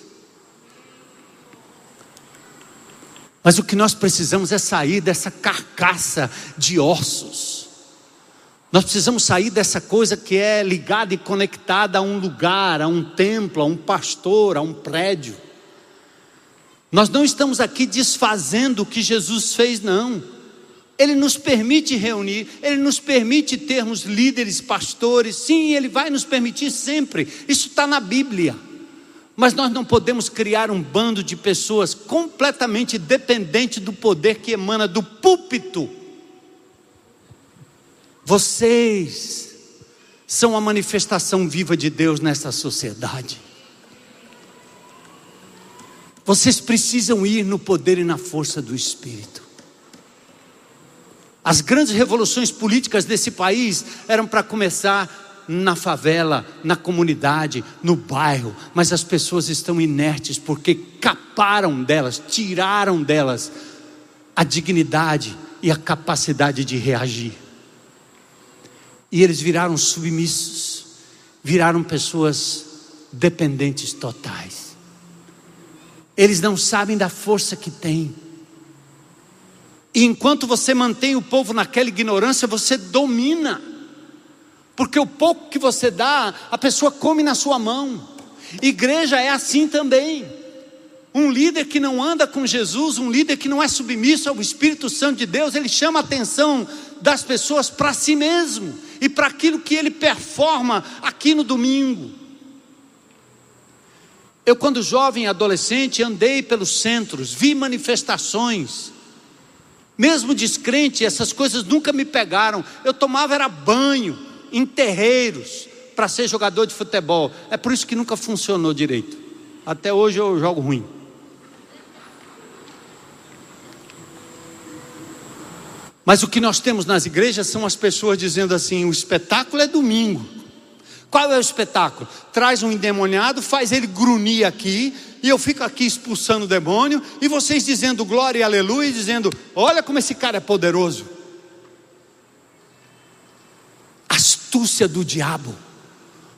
Mas o que nós precisamos é sair dessa carcaça de ossos. Nós precisamos sair dessa coisa que é ligada e conectada a um lugar, a um templo, a um pastor, a um prédio. Nós não estamos aqui desfazendo o que Jesus fez, não. Ele nos permite reunir, Ele nos permite termos líderes, pastores, sim, Ele vai nos permitir sempre, isso está na Bíblia. Mas nós não podemos criar um bando de pessoas completamente dependente do poder que emana do púlpito. Vocês são a manifestação viva de Deus nessa sociedade. Vocês precisam ir no poder e na força do Espírito. As grandes revoluções políticas desse país eram para começar na favela, na comunidade, no bairro, mas as pessoas estão inertes porque caparam delas, tiraram delas a dignidade e a capacidade de reagir. E eles viraram submissos, viraram pessoas dependentes totais. Eles não sabem da força que têm. E enquanto você mantém o povo naquela ignorância, você domina. Porque o pouco que você dá, a pessoa come na sua mão. Igreja é assim também. Um líder que não anda com Jesus, um líder que não é submisso ao Espírito Santo de Deus, ele chama a atenção das pessoas para si mesmo e para aquilo que ele performa aqui no domingo. Eu, quando jovem adolescente, andei pelos centros, vi manifestações, mesmo descrente, essas coisas nunca me pegaram. Eu tomava era banho em terreiros para ser jogador de futebol. É por isso que nunca funcionou direito. Até hoje eu jogo ruim. Mas o que nós temos nas igrejas são as pessoas dizendo assim: o espetáculo é domingo. Qual é o espetáculo? Traz um endemoniado, faz ele grunir aqui, e eu fico aqui expulsando o demônio, e vocês dizendo glória e aleluia, dizendo: olha como esse cara é poderoso. Astúcia do diabo.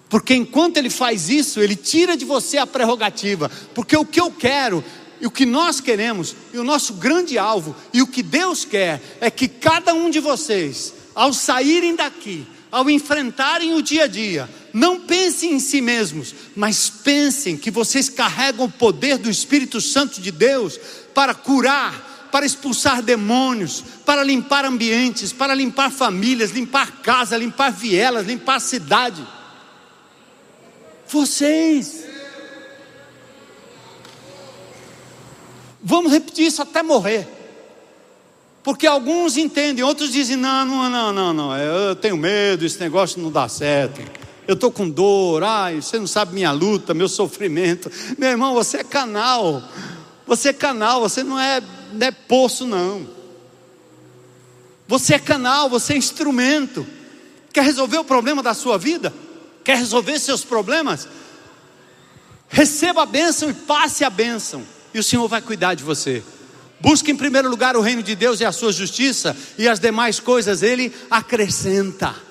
Porque enquanto ele faz isso, ele tira de você a prerrogativa. Porque o que eu quero e o que nós queremos, e o nosso grande alvo, e o que Deus quer, é que cada um de vocês, ao saírem daqui, ao enfrentarem o dia a dia, não pensem em si mesmos, mas pensem que vocês carregam o poder do Espírito Santo de Deus para curar, para expulsar demônios, para limpar ambientes, para limpar famílias, limpar casa, limpar vielas, limpar cidade. Vocês Vamos repetir isso até morrer. Porque alguns entendem, outros dizem: não, não, não, não, não, eu tenho medo, esse negócio não dá certo. Eu estou com dor, ai, você não sabe minha luta, meu sofrimento. Meu irmão, você é canal. Você é canal, você não é, não é poço, não. Você é canal, você é instrumento. Quer resolver o problema da sua vida? Quer resolver seus problemas? Receba a bênção e passe a bênção e o Senhor vai cuidar de você. Busque em primeiro lugar o reino de Deus e a sua justiça, e as demais coisas Ele acrescenta.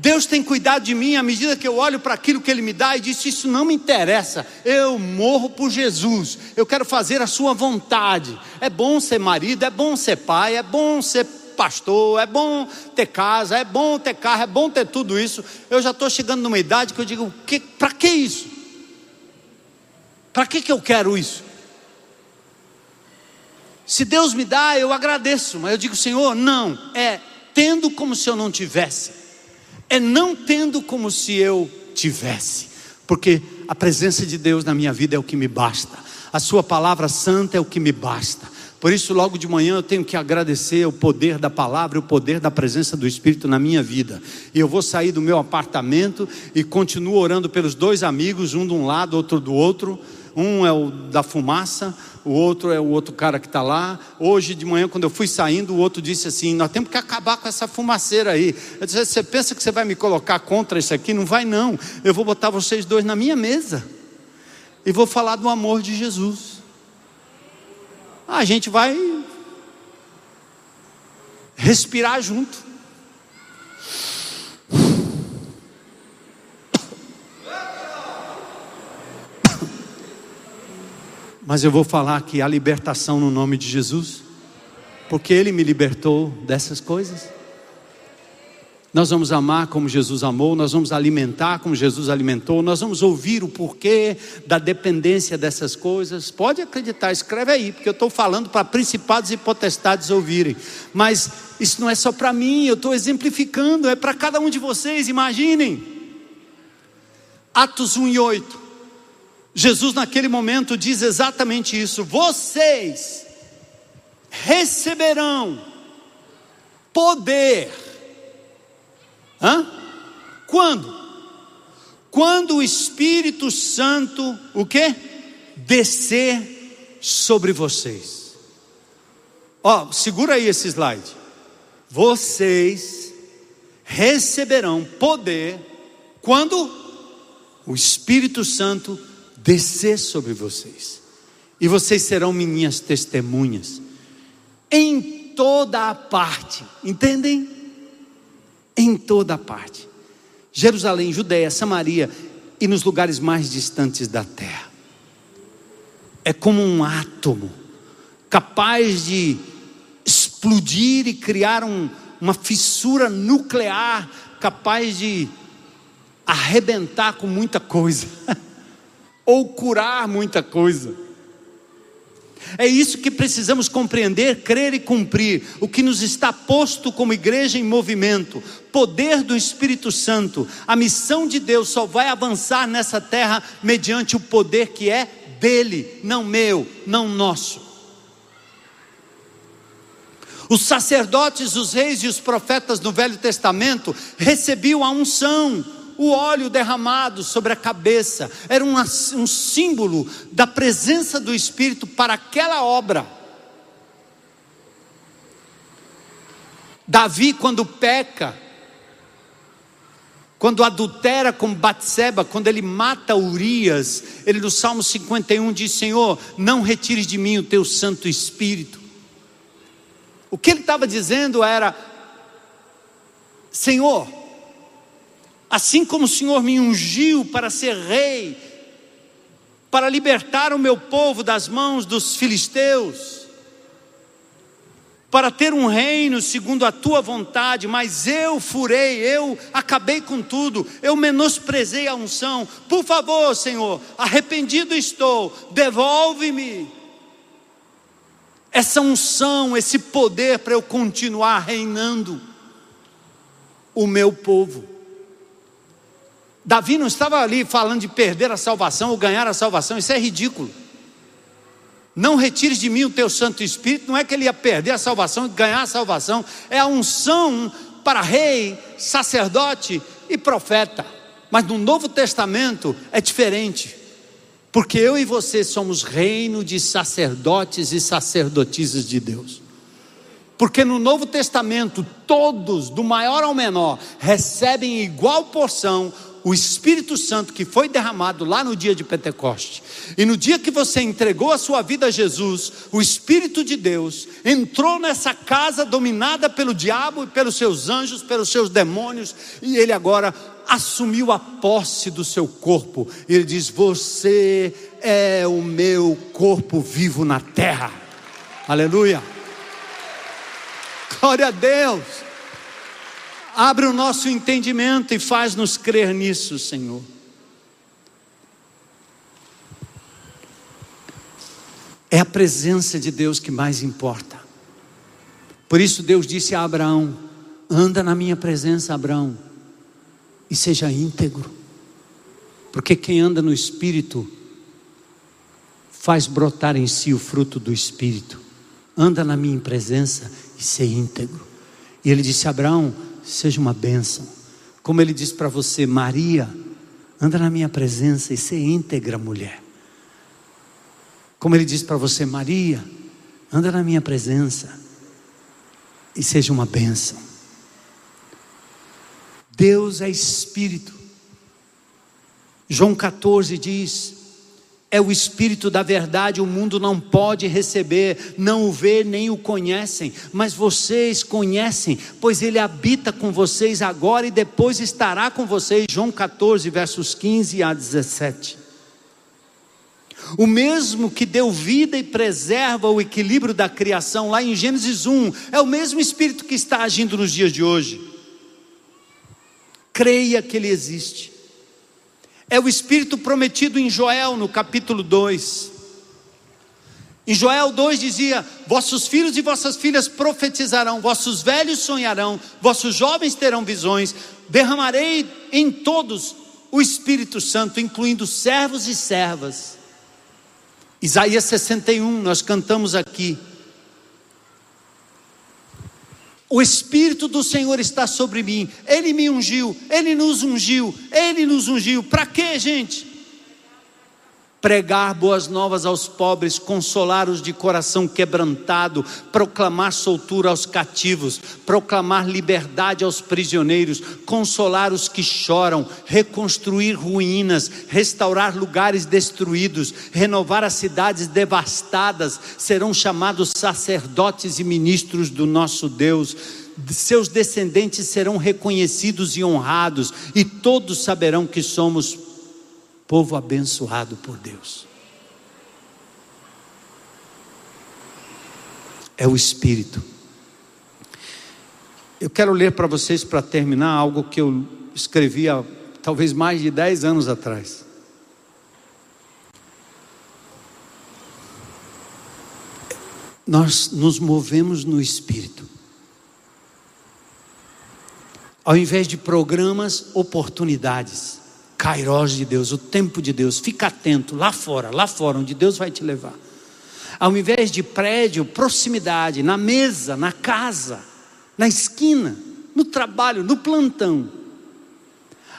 Deus tem cuidado de mim à medida que eu olho para aquilo que Ele me dá e disse: Isso não me interessa, eu morro por Jesus, eu quero fazer a Sua vontade. É bom ser marido, é bom ser pai, é bom ser pastor, é bom ter casa, é bom ter carro, é bom ter tudo isso. Eu já estou chegando numa idade que eu digo: Para que isso? Para que, que eu quero isso? Se Deus me dá, eu agradeço, mas eu digo, Senhor, não, é tendo como se eu não tivesse, é não tendo como se eu tivesse, porque a presença de Deus na minha vida é o que me basta, a Sua palavra santa é o que me basta. Por isso, logo de manhã eu tenho que agradecer o poder da palavra, o poder da presença do Espírito na minha vida. E eu vou sair do meu apartamento e continuo orando pelos dois amigos, um de um lado, outro do outro um é o da fumaça, o outro é o outro cara que está lá. Hoje de manhã, quando eu fui saindo, o outro disse assim: Nós temos que acabar com essa fumaceira aí. Eu disse: Você pensa que você vai me colocar contra isso aqui? Não vai, não. Eu vou botar vocês dois na minha mesa e vou falar do amor de Jesus. A gente vai respirar junto. Mas eu vou falar que há libertação no nome de Jesus, porque Ele me libertou dessas coisas. Nós vamos amar como Jesus amou, nós vamos alimentar como Jesus alimentou, nós vamos ouvir o porquê da dependência dessas coisas. Pode acreditar, escreve aí, porque eu estou falando para principados e potestades ouvirem. Mas isso não é só para mim, eu estou exemplificando, é para cada um de vocês, imaginem. Atos 1 e 8. Jesus, naquele momento, diz exatamente isso: vocês receberão poder Hã? Quando? Quando o Espírito Santo, o que? Descer sobre vocês. Ó, segura aí esse slide. Vocês receberão poder quando o Espírito Santo descer sobre vocês. E vocês serão minhas testemunhas em toda a parte. Entendem? em toda parte. Jerusalém, Judéia, Samaria e nos lugares mais distantes da terra. É como um átomo capaz de explodir e criar um, uma fissura nuclear capaz de arrebentar com muita coisa ou curar muita coisa. É isso que precisamos compreender, crer e cumprir. O que nos está posto como igreja em movimento, poder do Espírito Santo. A missão de Deus só vai avançar nessa terra mediante o poder que é dele, não meu, não nosso. Os sacerdotes, os reis e os profetas no Velho Testamento recebiam a unção, o óleo derramado sobre a cabeça, era um, um símbolo da presença do Espírito para aquela obra. Davi, quando peca, quando adultera com Batseba, quando ele mata Urias, ele no Salmo 51 diz: Senhor, não retires de mim o teu Santo Espírito. O que ele estava dizendo era: Senhor, Assim como o Senhor me ungiu para ser rei, para libertar o meu povo das mãos dos filisteus, para ter um reino segundo a tua vontade, mas eu furei, eu acabei com tudo, eu menosprezei a unção. Por favor, Senhor, arrependido estou, devolve-me essa unção, esse poder para eu continuar reinando o meu povo. Davi não estava ali falando de perder a salvação ou ganhar a salvação, isso é ridículo. Não retires de mim o teu Santo Espírito, não é que ele ia perder a salvação e ganhar a salvação, é a unção para rei, sacerdote e profeta. Mas no Novo Testamento é diferente, porque eu e você somos reino de sacerdotes e sacerdotisas de Deus. Porque no Novo Testamento, todos, do maior ao menor, recebem igual porção o Espírito Santo que foi derramado lá no dia de Pentecoste. E no dia que você entregou a sua vida a Jesus, o Espírito de Deus entrou nessa casa dominada pelo diabo e pelos seus anjos, pelos seus demônios, e ele agora assumiu a posse do seu corpo. E ele diz: Você é o meu corpo vivo na terra. Aleluia. Glória a Deus. Abre o nosso entendimento e faz-nos crer nisso, Senhor. É a presença de Deus que mais importa. Por isso Deus disse a Abraão: anda na minha presença, Abraão, e seja íntegro. Porque quem anda no Espírito faz brotar em si o fruto do Espírito. Anda na minha presença e ser íntegro. E ele disse: Abraão, seja uma bênção. Como ele diz para você, Maria, anda na minha presença e ser íntegra, mulher. Como ele diz para você, Maria, anda na minha presença e seja uma bênção. Deus é Espírito. João 14 diz: é o Espírito da verdade, o mundo não pode receber, não o vê nem o conhecem, mas vocês conhecem, pois ele habita com vocês agora e depois estará com vocês. João 14, versos 15 a 17. O mesmo que deu vida e preserva o equilíbrio da criação, lá em Gênesis 1, é o mesmo Espírito que está agindo nos dias de hoje. Creia que Ele existe. É o Espírito prometido em Joel, no capítulo 2. Em Joel 2 dizia: Vossos filhos e vossas filhas profetizarão, vossos velhos sonharão, vossos jovens terão visões, derramarei em todos o Espírito Santo, incluindo servos e servas. Isaías 61, nós cantamos aqui. O Espírito do Senhor está sobre mim, Ele me ungiu, Ele nos ungiu, Ele nos ungiu. Para quê, gente? Pregar boas novas aos pobres, consolar os de coração quebrantado, proclamar soltura aos cativos, proclamar liberdade aos prisioneiros, consolar os que choram, reconstruir ruínas, restaurar lugares destruídos, renovar as cidades devastadas, serão chamados sacerdotes e ministros do nosso Deus. Seus descendentes serão reconhecidos e honrados, e todos saberão que somos povo abençoado por Deus. É o Espírito. Eu quero ler para vocês, para terminar, algo que eu escrevi há talvez mais de 10 anos atrás. Nós nos movemos no Espírito. Ao invés de programas, oportunidades. Kairos de Deus, o tempo de Deus. Fica atento lá fora, lá fora, onde Deus vai te levar. Ao invés de prédio, proximidade, na mesa, na casa, na esquina, no trabalho, no plantão.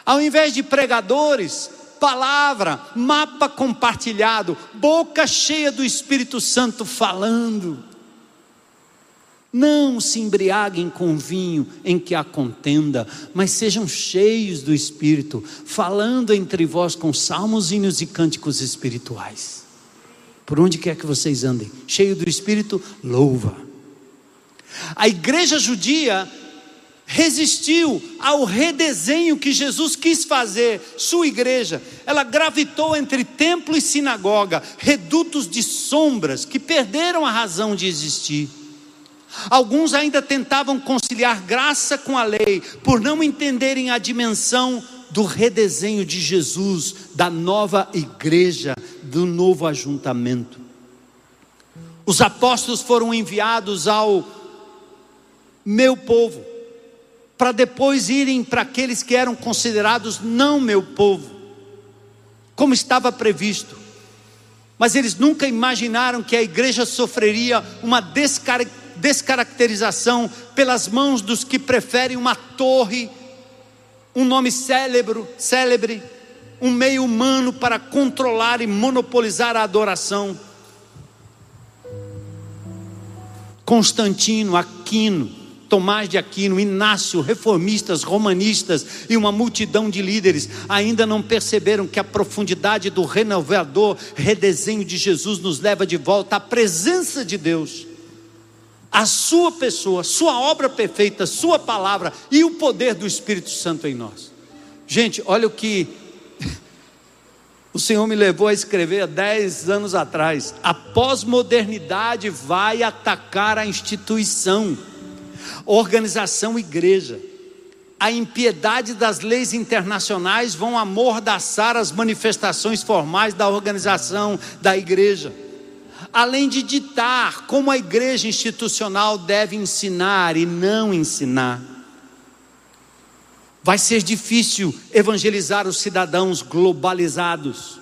Ao invés de pregadores, palavra, mapa compartilhado, boca cheia do Espírito Santo falando. Não se embriaguem com vinho em que há contenda, mas sejam cheios do Espírito, falando entre vós com salmos, hinos e cânticos espirituais. Por onde quer que vocês andem, cheio do Espírito, louva. A igreja judia resistiu ao redesenho que Jesus quis fazer, sua igreja. Ela gravitou entre templo e sinagoga, redutos de sombras que perderam a razão de existir. Alguns ainda tentavam conciliar graça com a lei, por não entenderem a dimensão do redesenho de Jesus, da nova igreja, do novo ajuntamento. Os apóstolos foram enviados ao meu povo, para depois irem para aqueles que eram considerados não meu povo, como estava previsto. Mas eles nunca imaginaram que a igreja sofreria uma descaracterização descaracterização pelas mãos dos que preferem uma torre, um nome célebre, célebre, um meio humano para controlar e monopolizar a adoração. Constantino, Aquino, Tomás de Aquino, Inácio, reformistas, romanistas e uma multidão de líderes ainda não perceberam que a profundidade do renovador redesenho de Jesus nos leva de volta à presença de Deus a sua pessoa, sua obra perfeita, sua palavra e o poder do Espírito Santo em nós. Gente, olha o que o Senhor me levou a escrever há 10 anos atrás. A pós-modernidade vai atacar a instituição, organização igreja. A impiedade das leis internacionais vão amordaçar as manifestações formais da organização da igreja além de ditar como a igreja institucional deve ensinar e não ensinar. Vai ser difícil evangelizar os cidadãos globalizados.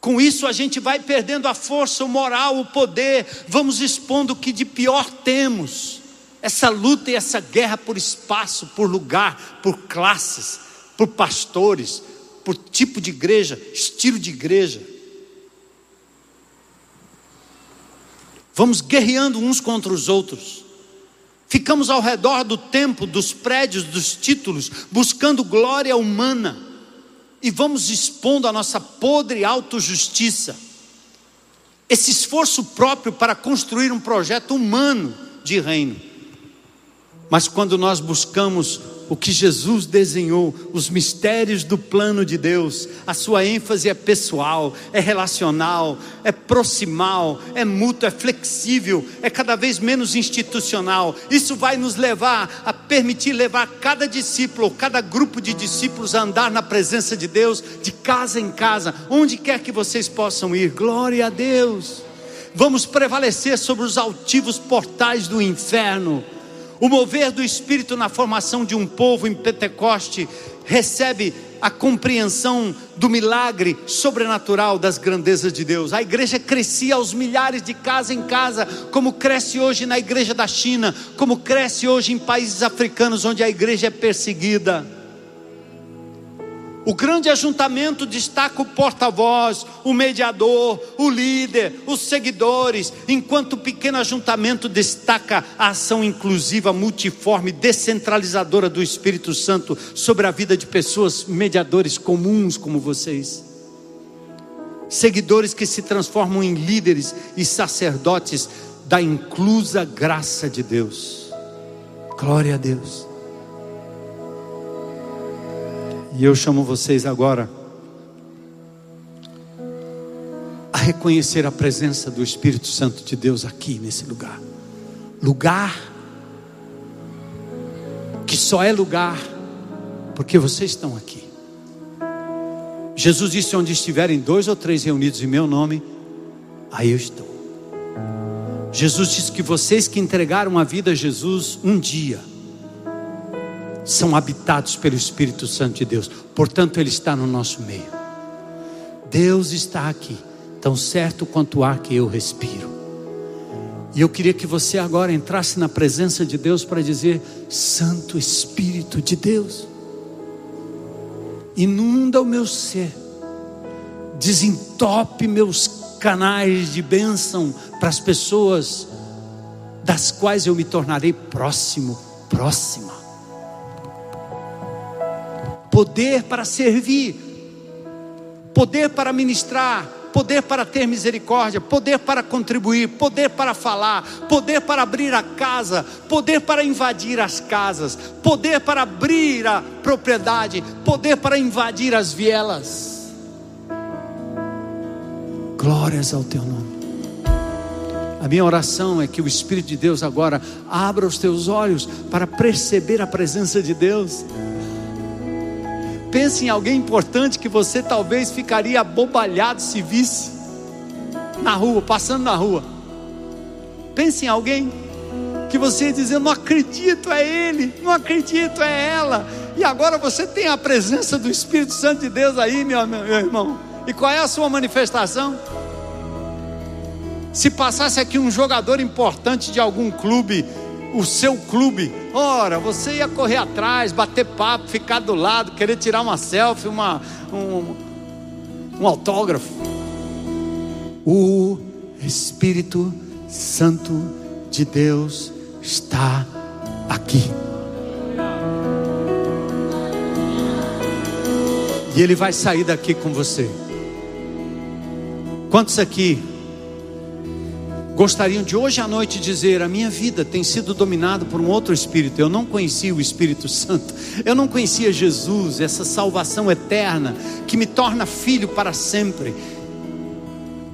Com isso, a gente vai perdendo a força, o moral, o poder, vamos expondo o que de pior temos. Essa luta e essa guerra por espaço, por lugar, por classes, por pastores, por tipo de igreja, estilo de igreja. Vamos guerreando uns contra os outros. Ficamos ao redor do tempo, dos prédios, dos títulos, buscando glória humana. E vamos expondo a nossa podre autojustiça. Esse esforço próprio para construir um projeto humano de reino. Mas quando nós buscamos o que Jesus desenhou, os mistérios do plano de Deus. A sua ênfase é pessoal, é relacional, é proximal, é mútuo, é flexível, é cada vez menos institucional. Isso vai nos levar a permitir levar cada discípulo, cada grupo de discípulos a andar na presença de Deus, de casa em casa, onde quer que vocês possam ir. Glória a Deus. Vamos prevalecer sobre os altivos portais do inferno o mover do Espírito na formação de um povo em Pentecoste recebe a compreensão do milagre sobrenatural das grandezas de Deus. A igreja crescia aos milhares de casa em casa, como cresce hoje na igreja da China, como cresce hoje em países africanos onde a igreja é perseguida. O grande ajuntamento destaca o porta-voz, o mediador, o líder, os seguidores, enquanto o pequeno ajuntamento destaca a ação inclusiva, multiforme, descentralizadora do Espírito Santo sobre a vida de pessoas, mediadores comuns como vocês. Seguidores que se transformam em líderes e sacerdotes da inclusa graça de Deus. Glória a Deus. E eu chamo vocês agora a reconhecer a presença do Espírito Santo de Deus aqui nesse lugar. Lugar que só é lugar porque vocês estão aqui. Jesus disse: onde estiverem dois ou três reunidos em meu nome, aí eu estou. Jesus disse que vocês que entregaram a vida a Jesus um dia, são habitados pelo Espírito Santo de Deus. Portanto, Ele está no nosso meio. Deus está aqui, tão certo quanto ar que eu respiro. E eu queria que você agora entrasse na presença de Deus para dizer: Santo Espírito de Deus, inunda o meu ser, desentope meus canais de bênção para as pessoas das quais eu me tornarei próximo, próxima poder para servir, poder para ministrar, poder para ter misericórdia, poder para contribuir, poder para falar, poder para abrir a casa, poder para invadir as casas, poder para abrir a propriedade, poder para invadir as vielas. Glórias ao teu nome. A minha oração é que o Espírito de Deus agora abra os teus olhos para perceber a presença de Deus. Pense em alguém importante que você talvez ficaria abobalhado se visse na rua, passando na rua. Pense em alguém que você ia dizer: Não acredito, é ele, não acredito, é ela. E agora você tem a presença do Espírito Santo de Deus aí, meu, meu irmão. E qual é a sua manifestação? Se passasse aqui um jogador importante de algum clube o seu clube. Ora, você ia correr atrás, bater papo, ficar do lado, querer tirar uma selfie, uma, um, um autógrafo. O Espírito Santo de Deus está aqui. E ele vai sair daqui com você. Quantos aqui gostariam de hoje à noite dizer: a minha vida tem sido dominada por um outro espírito. Eu não conhecia o Espírito Santo, eu não conhecia Jesus, essa salvação eterna que me torna filho para sempre,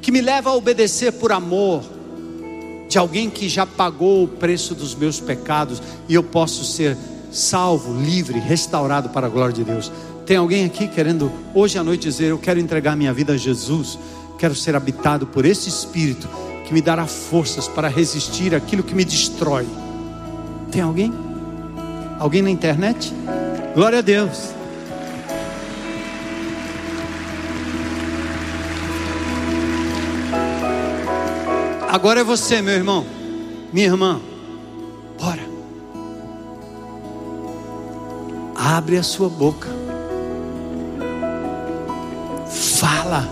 que me leva a obedecer por amor de alguém que já pagou o preço dos meus pecados e eu posso ser salvo, livre, restaurado para a glória de Deus. Tem alguém aqui querendo hoje à noite dizer: Eu quero entregar minha vida a Jesus, quero ser habitado por esse Espírito que me dará forças para resistir aquilo que me destrói. Tem alguém? Alguém na internet? Glória a Deus. Agora é você, meu irmão, minha irmã. Bora. Abre a sua boca. Fala,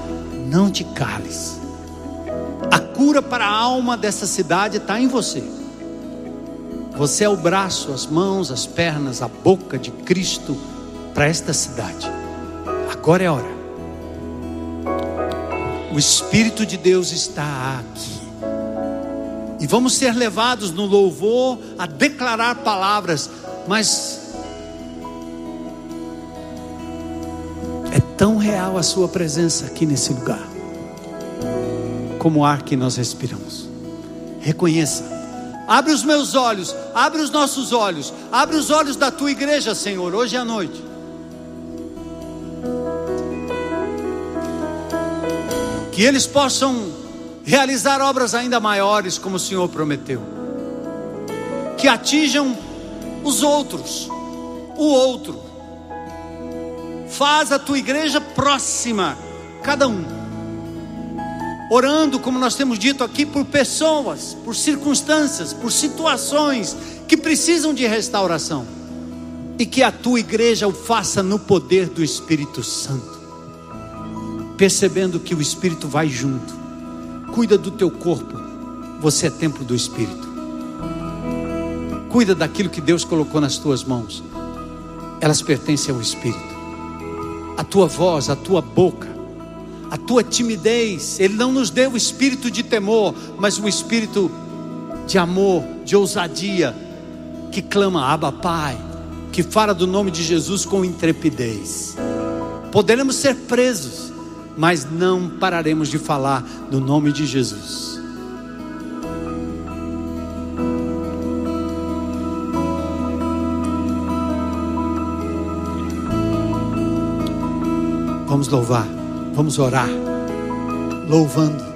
não te cales cura para a alma dessa cidade está em você. Você é o braço, as mãos, as pernas, a boca de Cristo para esta cidade. Agora é hora. O Espírito de Deus está aqui. E vamos ser levados no louvor a declarar palavras, mas é tão real a Sua presença aqui nesse lugar como o ar que nós respiramos. Reconheça. Abre os meus olhos, abre os nossos olhos, abre os olhos da tua igreja, Senhor, hoje à noite. Que eles possam realizar obras ainda maiores, como o Senhor prometeu. Que atinjam os outros, o outro. Faz a tua igreja próxima, cada um. Orando, como nós temos dito aqui, por pessoas, por circunstâncias, por situações que precisam de restauração. E que a tua igreja o faça no poder do Espírito Santo. Percebendo que o Espírito vai junto. Cuida do teu corpo. Você é templo do Espírito. Cuida daquilo que Deus colocou nas tuas mãos. Elas pertencem ao Espírito a tua voz, a tua boca, a tua timidez. Ele não nos deu o espírito de temor, mas o espírito de amor, de ousadia, que clama, Abba Pai, que fala do nome de Jesus com intrepidez. Poderemos ser presos, mas não pararemos de falar do nome de Jesus. Vamos louvar, vamos orar, louvando.